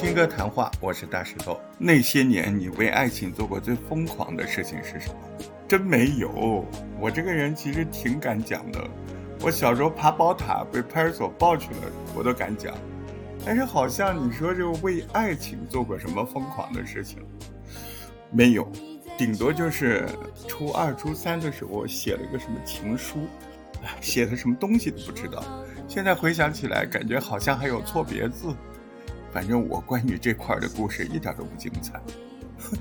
听歌谈话，我是大石头。那些年，你为爱情做过最疯狂的事情是什么？真没有。我这个人其实挺敢讲的。我小时候爬宝塔被派出所抱去了，我都敢讲。但是好像你说这个为爱情做过什么疯狂的事情，没有。顶多就是初二、初三的时候写了一个什么情书，写的什么东西都不知道。现在回想起来，感觉好像还有错别字。反正我关于这块的故事一点都不精彩。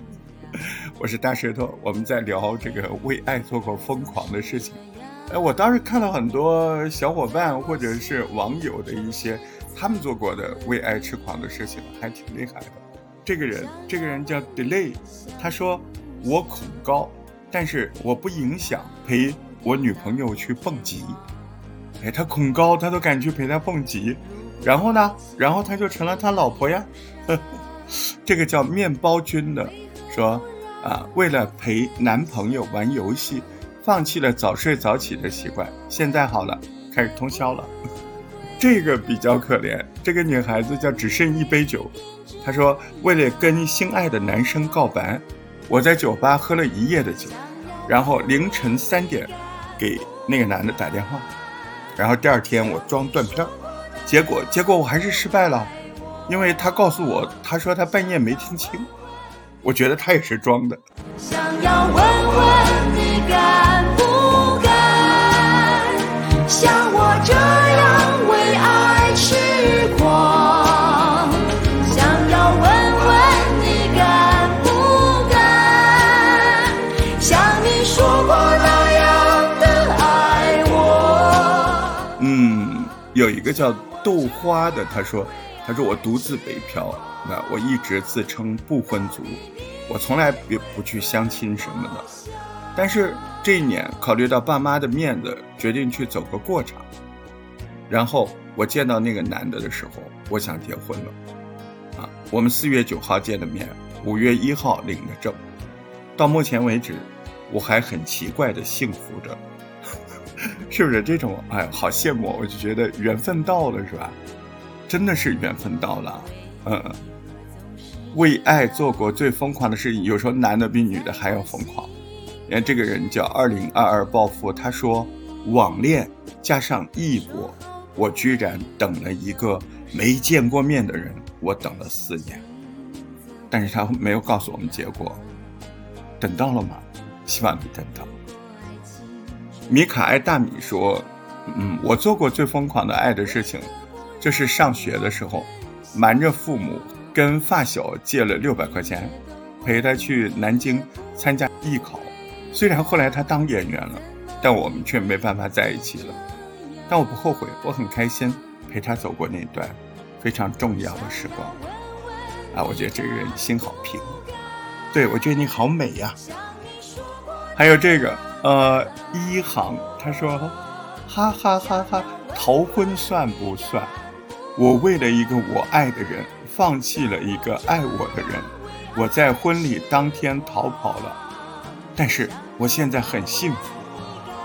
我是大舌头，我们在聊这个为爱做过疯狂的事情。哎，我当时看到很多小伙伴或者是网友的一些他们做过的为爱痴狂的事情，还挺厉害的。这个人，这个人叫 Delay，他说我恐高，但是我不影响陪我女朋友去蹦极。哎，他恐高，他都敢去陪她蹦极。然后呢？然后他就成了他老婆呀。这个叫面包君的说啊，为了陪男朋友玩游戏，放弃了早睡早起的习惯。现在好了，开始通宵了。这个比较可怜。这个女孩子叫只剩一杯酒。她说，为了跟心爱的男生告白，我在酒吧喝了一夜的酒，然后凌晨三点给那个男的打电话，然后第二天我装断片。结果，结果我还是失败了，因为他告诉我，他说他半夜没听清，我觉得他也是装的。想要问问你敢不敢像我这样为爱痴狂？想要问问你敢不敢像你说过那样的爱我？嗯，有一个叫。豆花的他说：“他说我独自北漂，那我一直自称不婚族，我从来也不去相亲什么的。但是这一年考虑到爸妈的面子，决定去走个过场。然后我见到那个男的的时候，我想结婚了。啊，我们四月九号见的面，五月一号领的证。到目前为止，我还很奇怪的幸福着。” 是不是这种？哎，好羡慕！我就觉得缘分到了，是吧？真的是缘分到了。嗯，为爱做过最疯狂的事情，有时候男的比女的还要疯狂。你看这个人叫二零二二暴富，他说网恋加上异国，我居然等了一个没见过面的人，我等了四年，但是他没有告诉我们结果。等到了吗？希望你等到。米卡爱大米说：“嗯，我做过最疯狂的爱的事情，就是上学的时候，瞒着父母跟发小借了六百块钱，陪他去南京参加艺考。虽然后来他当演员了，但我们却没办法在一起了。但我不后悔，我很开心陪他走过那段非常重要的时光。啊，我觉得这个人心好平。对，我觉得你好美呀。还有这个。”呃，一行他说，哈哈哈哈，逃婚算不算？我为了一个我爱的人，放弃了一个爱我的人，我在婚礼当天逃跑了，但是我现在很幸福，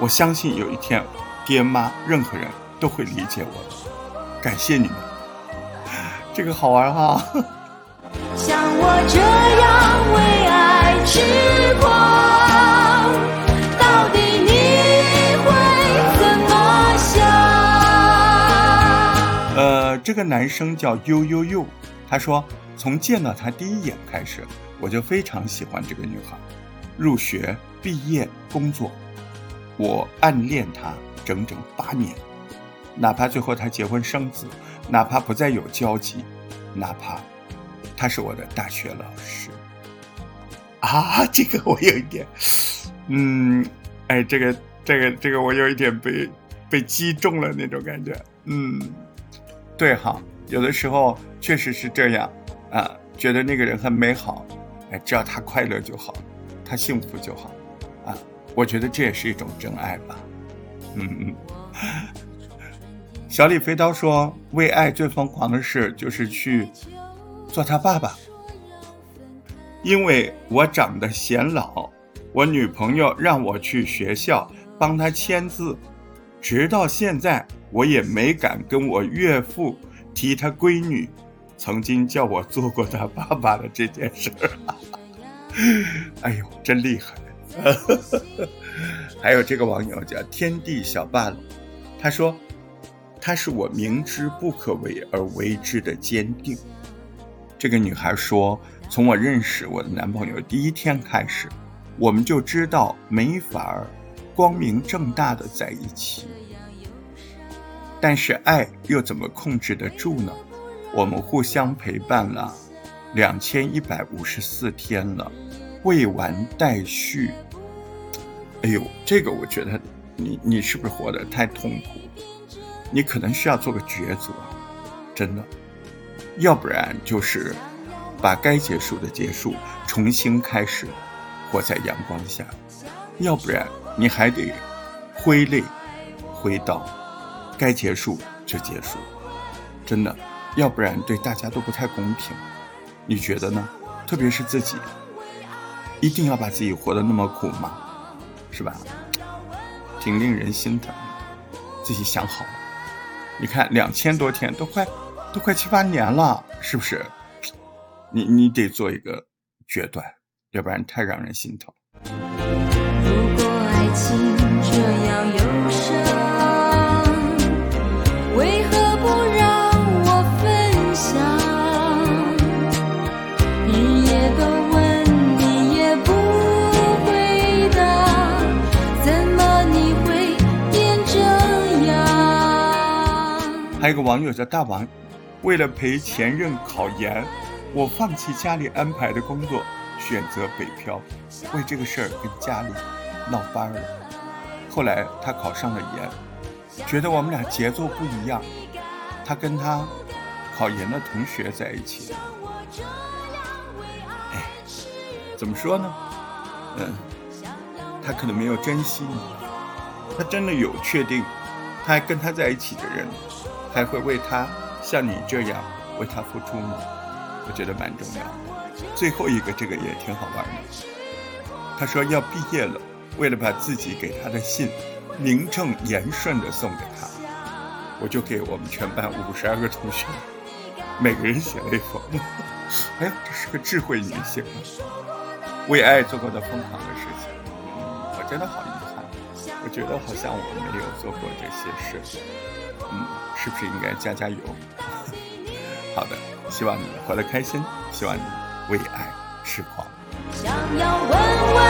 我相信有一天，爹妈任何人都会理解我的，感谢你们，这个好玩哈。像我这样这个男生叫悠悠悠，他说从见到他第一眼开始，我就非常喜欢这个女孩。入学、毕业、工作，我暗恋她整整八年，哪怕最后她结婚生子，哪怕不再有交集，哪怕他是我的大学老师。啊，这个我有一点，嗯，哎，这个这个这个我有一点被被击中了那种感觉，嗯。对哈，有的时候确实是这样，啊，觉得那个人很美好，哎，只要他快乐就好，他幸福就好，啊，我觉得这也是一种真爱吧，嗯嗯。小李飞刀说，为爱最疯狂的事就是去做他爸爸，因为我长得显老，我女朋友让我去学校帮他签字，直到现在。我也没敢跟我岳父提他闺女，曾经叫我做过他爸爸的这件事儿。哎呦，真厉害！还有这个网友叫天地小霸，他说：“他是我明知不可为而为之的坚定。”这个女孩说：“从我认识我的男朋友第一天开始，我们就知道没法光明正大的在一起。但是爱又怎么控制得住呢？我们互相陪伴了两千一百五十四天了。”未完待续。哎呦，这个我觉得你你是不是活得太痛苦？你可能需要做个抉择，真的。要不然就是把该结束的结束，重新开始，活在阳光下；要不然你还得挥泪挥刀，该结束就结束，真的。要不然对大家都不太公平，你觉得呢？特别是自己。一定要把自己活得那么苦吗？是吧？挺令人心疼。自己想好了。你看，两千多天都快都快七八年了，是不是？你你得做一个决断，要不然太让人心疼。还有个网友叫大王，为了陪前任考研，我放弃家里安排的工作，选择北漂，为这个事儿跟家里闹翻了。后来他考上了研，觉得我们俩节奏不一样，他跟他考研的同学在一起。哎，怎么说呢？嗯，他可能没有珍惜你，他真的有确定，他还跟他在一起的人。还会为他像你这样为他付出吗？我觉得蛮重要的。最后一个这个也挺好玩的。他说要毕业了，为了把自己给他的信名正言顺的送给他，我就给我们全班五十二个同学每个人写了一封。哎呀，这是个智慧女性，为爱做过的疯狂的事情。我真的好遗憾，我觉得好像我没有做过这些事。嗯，是不是应该加加油？好的，希望你活得开心，希望你为爱痴狂。想要问问